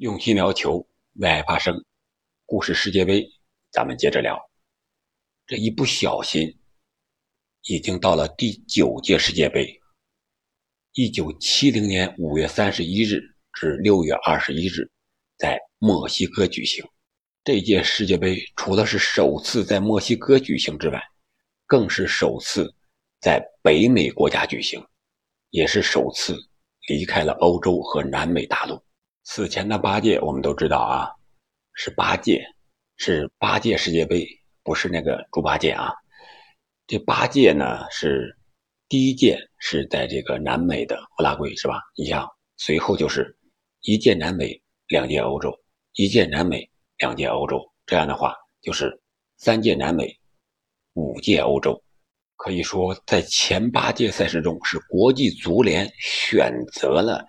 用心聊球，为爱发声。故事世界杯，咱们接着聊。这一不小心，已经到了第九届世界杯。一九七零年五月三十一日至六月二十一日，在墨西哥举行。这届世界杯除了是首次在墨西哥举行之外，更是首次在北美国家举行，也是首次离开了欧洲和南美大陆。此前的八届我们都知道啊，是八届，是八届世界杯，不是那个猪八戒啊。这八届呢是第一届是在这个南美的乌拉圭是吧？你像随后就是一届南美，两届欧洲，一届南美，两届欧洲，这样的话就是三届南美，五届欧洲。可以说在前八届赛事中，是国际足联选择了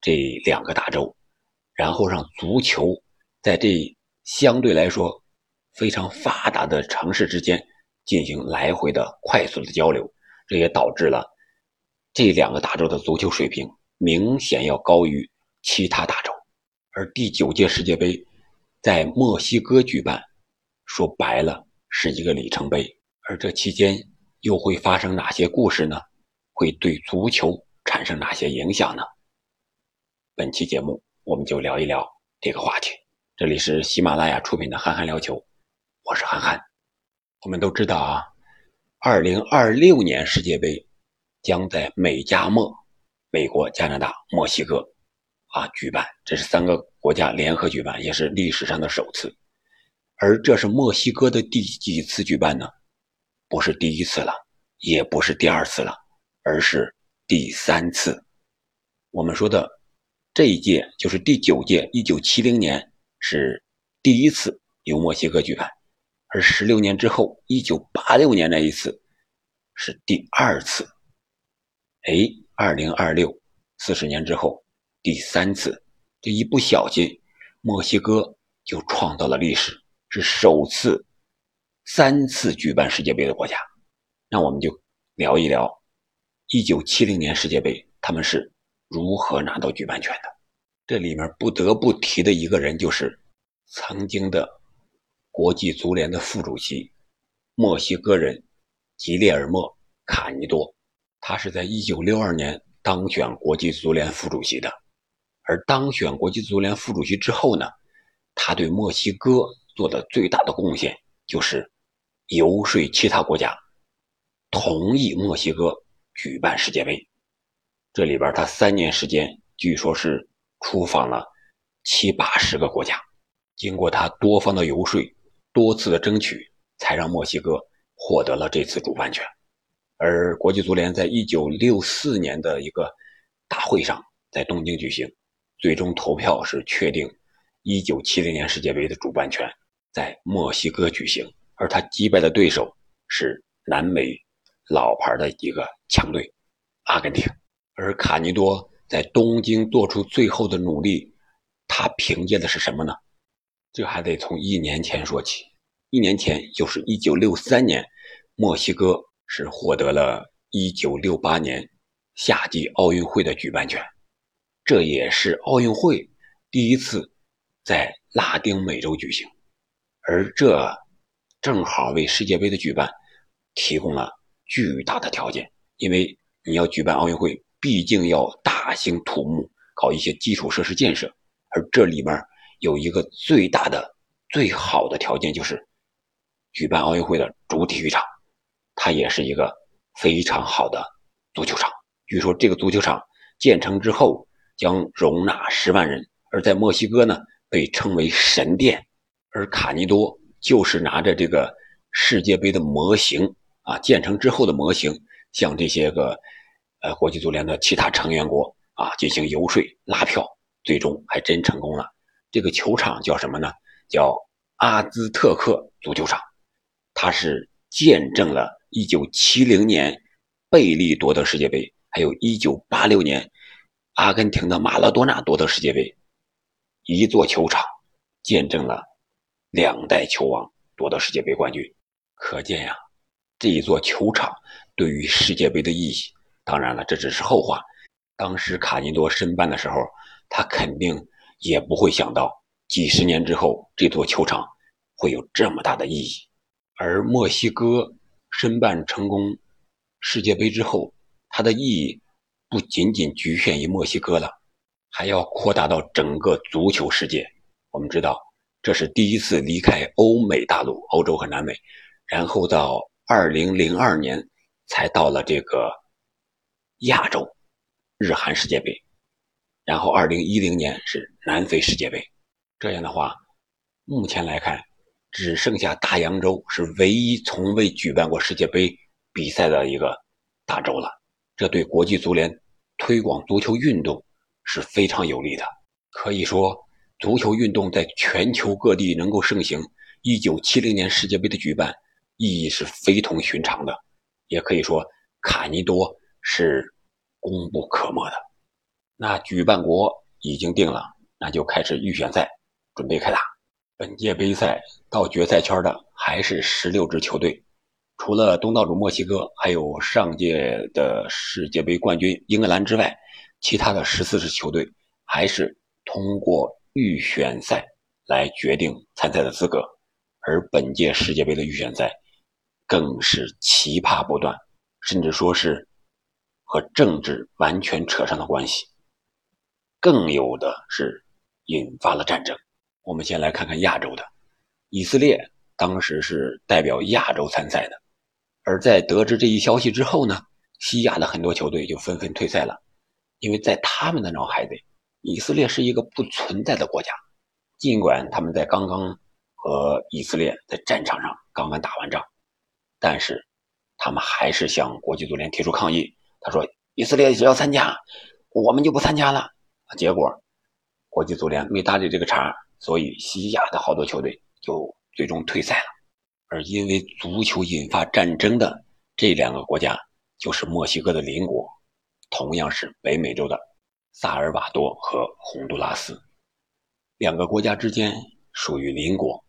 这两个大洲。然后让足球在这相对来说非常发达的城市之间进行来回的快速的交流，这也导致了这两个大洲的足球水平明显要高于其他大洲。而第九届世界杯在墨西哥举办，说白了是一个里程碑。而这期间又会发生哪些故事呢？会对足球产生哪些影响呢？本期节目。我们就聊一聊这个话题。这里是喜马拉雅出品的《憨憨聊球》，我是憨憨。我们都知道啊，二零二六年世界杯将在美加墨（美国、加拿大、墨西哥）啊举办，这是三个国家联合举办，也是历史上的首次。而这是墨西哥的第几次举办呢？不是第一次了，也不是第二次了，而是第三次。我们说的。这一届就是第九届，一九七零年是第一次由墨西哥举办，而十六年之后，一九八六年那一次是第二次。哎，二零二六四十年之后第三次，这一不小心，墨西哥就创造了历史，是首次三次举办世界杯的国家。那我们就聊一聊一九七零年世界杯，他们是。如何拿到举办权的？这里面不得不提的一个人就是曾经的国际足联的副主席，墨西哥人吉列尔莫·卡尼多。他是在1962年当选国际足联副主席的。而当选国际足联副主席之后呢，他对墨西哥做的最大的贡献就是游说其他国家同意墨西哥举办世界杯。这里边他三年时间，据说是出访了七八十个国家。经过他多方的游说，多次的争取，才让墨西哥获得了这次主办权。而国际足联在一九六四年的一个大会上，在东京举行，最终投票是确定一九七零年世界杯的主办权在墨西哥举行。而他击败的对手是南美老牌的一个强队阿根廷。而卡尼多在东京做出最后的努力，他凭借的是什么呢？这还得从一年前说起。一年前，就是一九六三年，墨西哥是获得了一九六八年夏季奥运会的举办权，这也是奥运会第一次在拉丁美洲举行，而这正好为世界杯的举办提供了巨大的条件，因为你要举办奥运会。毕竟要大兴土木，搞一些基础设施建设，而这里面有一个最大的、最好的条件，就是举办奥运会的主体育场，它也是一个非常好的足球场。据说这个足球场建成之后将容纳十万人，而在墨西哥呢，被称为神殿。而卡尼多就是拿着这个世界杯的模型啊，建成之后的模型，向这些个。呃，国际足联的其他成员国啊，进行游说拉票，最终还真成功了。这个球场叫什么呢？叫阿兹特克足球场。它是见证了1970年贝利夺得世界杯，还有一986年阿根廷的马拉多纳夺得世界杯。一座球场见证了两代球王夺得世界杯冠军。可见呀，这一座球场对于世界杯的意义。当然了，这只是后话。当时卡尼多申办的时候，他肯定也不会想到几十年之后这座球场会有这么大的意义。而墨西哥申办成功世界杯之后，它的意义不仅仅局限于墨西哥了，还要扩大到整个足球世界。我们知道，这是第一次离开欧美大陆、欧洲和南美，然后到二零零二年才到了这个亚洲，日韩世界杯，然后二零一零年是南非世界杯。这样的话，目前来看。只剩下大洋洲是唯一从未举办过世界杯比赛的一个大洲了，这对国际足联推广足球运动是非常有利的。可以说，足球运动在全球各地能够盛行，一九七零年世界杯的举办意义是非同寻常的，也可以说卡尼多是功不可没的。那举办国已经定了，那就开始预选赛，准备开打。本届杯赛到决赛圈的还是十六支球队，除了东道主墨西哥，还有上届的世界杯冠军英格兰之外，其他的十四支球队还是通过预选赛来决定参赛的资格。而本届世界杯的预选赛更是奇葩不断，甚至说是和政治完全扯上了关系，更有的是引发了战争。我们先来看看亚洲的，以色列当时是代表亚洲参赛的，而在得知这一消息之后呢，西亚的很多球队就纷纷退赛了，因为在他们的脑海里，以色列是一个不存在的国家。尽管他们在刚刚和以色列在战场上刚刚打完仗，但是他们还是向国际足联提出抗议。他说：“以色列只要参加，我们就不参加了。”结果国际足联没搭理这个茬。所以，西亚的好多球队就最终退赛了。而因为足球引发战争的这两个国家，就是墨西哥的邻国，同样是北美洲的萨尔瓦多和洪都拉斯。两个国家之间属于邻国，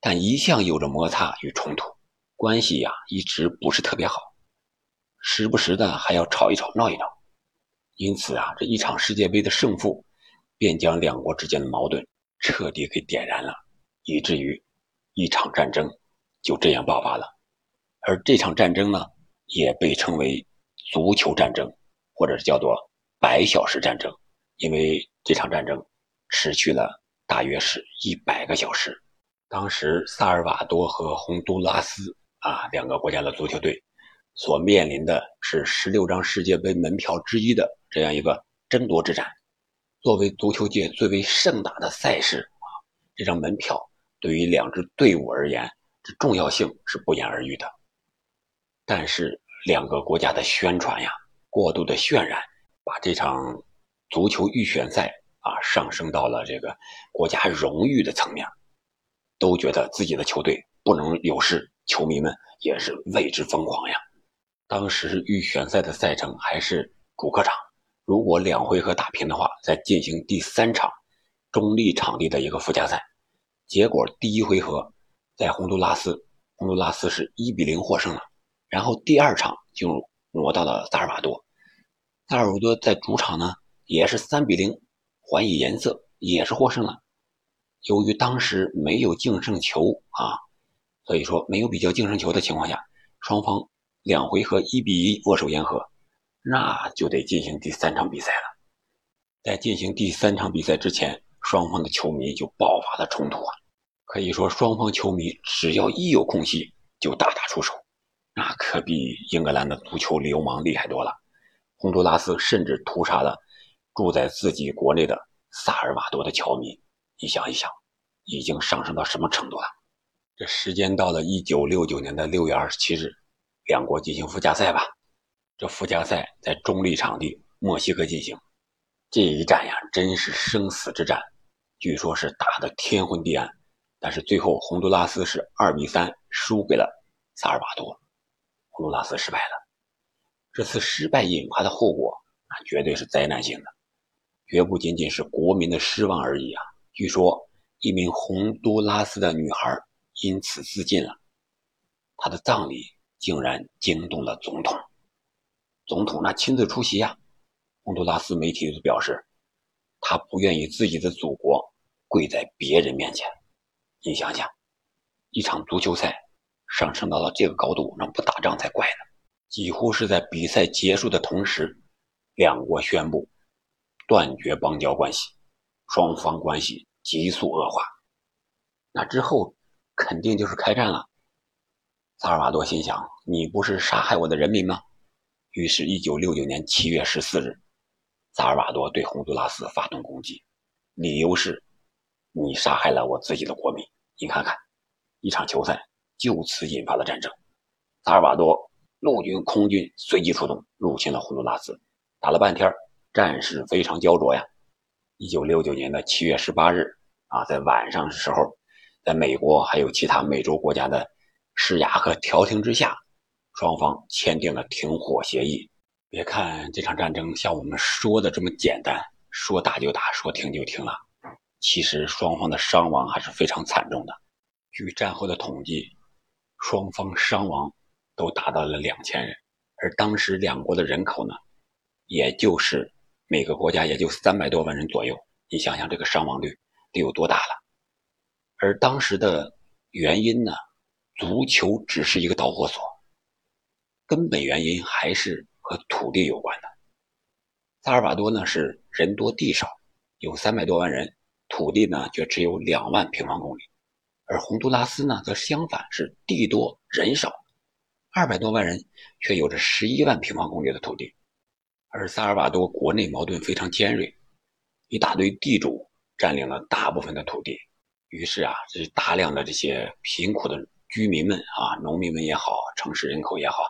但一向有着摩擦与冲突，关系呀一直不是特别好，时不时的还要吵一吵、闹一闹。因此啊，这一场世界杯的胜负，便将两国之间的矛盾。彻底给点燃了，以至于一场战争就这样爆发了。而这场战争呢，也被称为足球战争，或者是叫做百小时战争，因为这场战争持续了大约是一百个小时。当时萨尔瓦多和洪都拉斯啊两个国家的足球队所面临的是十六张世界杯门票之一的这样一个争夺之战。作为足球界最为盛大的赛事啊，这张门票对于两支队伍而言，这重要性是不言而喻的。但是两个国家的宣传呀，过度的渲染，把这场足球预选赛啊上升到了这个国家荣誉的层面，都觉得自己的球队不能有失，球迷们也是为之疯狂呀。当时预选赛的赛程还是主客场。如果两回合打平的话，再进行第三场中立场地的一个附加赛。结果第一回合在洪都拉斯，洪都拉斯是一比零获胜了。然后第二场就挪到了萨尔瓦多，萨尔瓦多在主场呢也是三比零还以颜色，也是获胜了。由于当时没有净胜球啊，所以说没有比较净胜球的情况下，双方两回合一比一握手言和。那就得进行第三场比赛了。在进行第三场比赛之前，双方的球迷就爆发了冲突啊！可以说，双方球迷只要一有空隙就大打出手，那可比英格兰的足球流氓厉害多了。洪都拉斯甚至屠杀了住在自己国内的萨尔瓦多的球迷。你想一想，已经上升到什么程度了？这时间到了一九六九年的六月二十七日，两国进行附加赛吧。这附加赛在中立场地墨西哥进行，这一战呀，真是生死之战，据说是打得天昏地暗。但是最后洪都拉斯是二比三输给了萨尔瓦多，洪都拉斯失败了。这次失败引发的后果啊，绝对是灾难性的，绝不仅仅是国民的失望而已啊。据说一名洪都拉斯的女孩因此自尽了，她的葬礼竟然惊动了总统。总统那亲自出席呀，洪都拉斯媒体就表示，他不愿意自己的祖国跪在别人面前。你想想，一场足球赛上升到了这个高度，那不打仗才怪呢！几乎是在比赛结束的同时，两国宣布断绝邦交关系，双方关系急速恶化。那之后肯定就是开战了。萨尔瓦多心想：“你不是杀害我的人民吗？”于是，一九六九年七月十四日，萨尔瓦多对洪都拉斯发动攻击，理由是：“你杀害了我自己的国民。”你看看，一场球赛就此引发了战争。萨尔瓦多陆军、空军随即出动，入侵了洪都拉斯，打了半天，战事非常焦灼呀。一九六九年的七月十八日啊，在晚上的时候，在美国还有其他美洲国家的施压和调停之下。双方签订了停火协议。别看这场战争像我们说的这么简单，说打就打，说停就停了，其实双方的伤亡还是非常惨重的。据战后的统计，双方伤亡都达到了两千人，而当时两国的人口呢，也就是每个国家也就三百多万人左右。你想想这个伤亡率得有多大了？而当时的原因呢，足球只是一个导火索。根本原因还是和土地有关的。萨尔瓦多呢是人多地少，有三百多万人，土地呢却只有两万平方公里；而洪都拉斯呢则相反，是地多人少，二百多万人却有着十一万平方公里的土地。而萨尔瓦多国内矛盾非常尖锐，一大堆地主占领了大部分的土地，于是啊，这大量的这些贫苦的居民们啊，农民们也好，城市人口也好。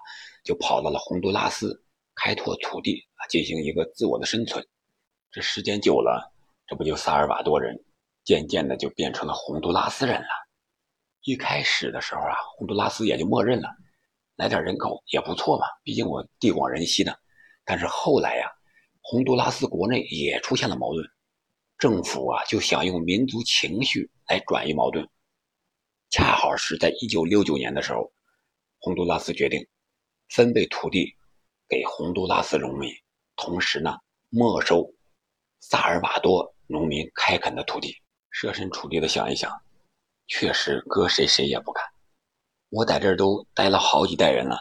就跑到了洪都拉斯开拓土地啊，进行一个自我的生存。这时间久了，这不就萨尔瓦多人渐渐的就变成了洪都拉斯人了。一开始的时候啊，洪都拉斯也就默认了，来点人口也不错嘛，毕竟我地广人稀的。但是后来呀，洪都拉斯国内也出现了矛盾，政府啊就想用民族情绪来转移矛盾。恰好是在一九六九年的时候，洪都拉斯决定。分配土地给洪都拉斯农民，同时呢，没收萨尔瓦多农民开垦的土地。设身处地的想一想，确实搁谁谁也不敢。我在这儿都待了好几代人了，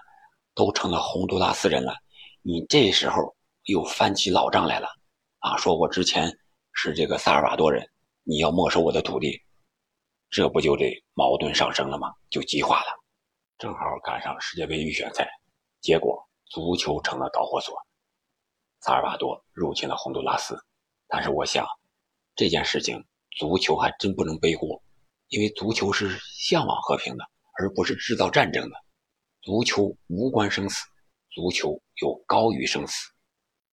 都成了洪都拉斯人了，你这时候又翻起老账来了啊！说我之前是这个萨尔瓦多人，你要没收我的土地，这不就得矛盾上升了吗？就激化了。正好赶上世界杯预选赛。结果，足球成了导火索，萨尔瓦多入侵了洪都拉斯。但是，我想这件事情，足球还真不能背锅，因为足球是向往和平的，而不是制造战争的。足球无关生死，足球有高于生死。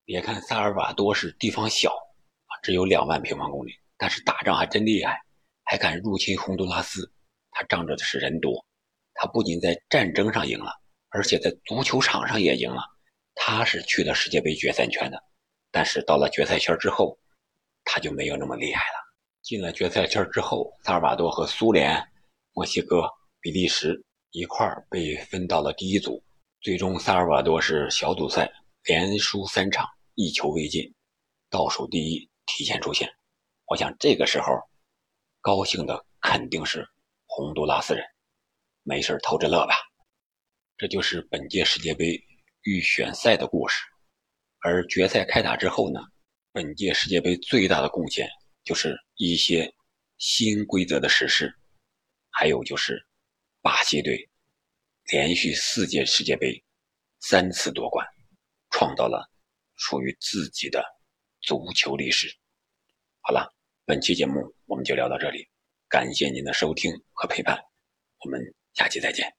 别看萨尔瓦多是地方小啊，只有两万平方公里，但是打仗还真厉害，还敢入侵洪都拉斯。他仗着的是人多，他不仅在战争上赢了。而且在足球场上也赢了，他是去了世界杯决赛圈的，但是到了决赛圈之后，他就没有那么厉害了。进了决赛圈之后，萨尔瓦多和苏联、墨西哥、比利时一块儿被分到了第一组。最终，萨尔瓦多是小组赛连输三场，一球未进，倒数第一提前出线。我想这个时候，高兴的肯定是洪都拉斯人，没事偷着乐吧。这就是本届世界杯预选赛的故事，而决赛开打之后呢，本届世界杯最大的贡献就是一些新规则的实施，还有就是巴西队连续四届世界杯三次夺冠，创造了属于自己的足球历史。好了，本期节目我们就聊到这里，感谢您的收听和陪伴，我们下期再见。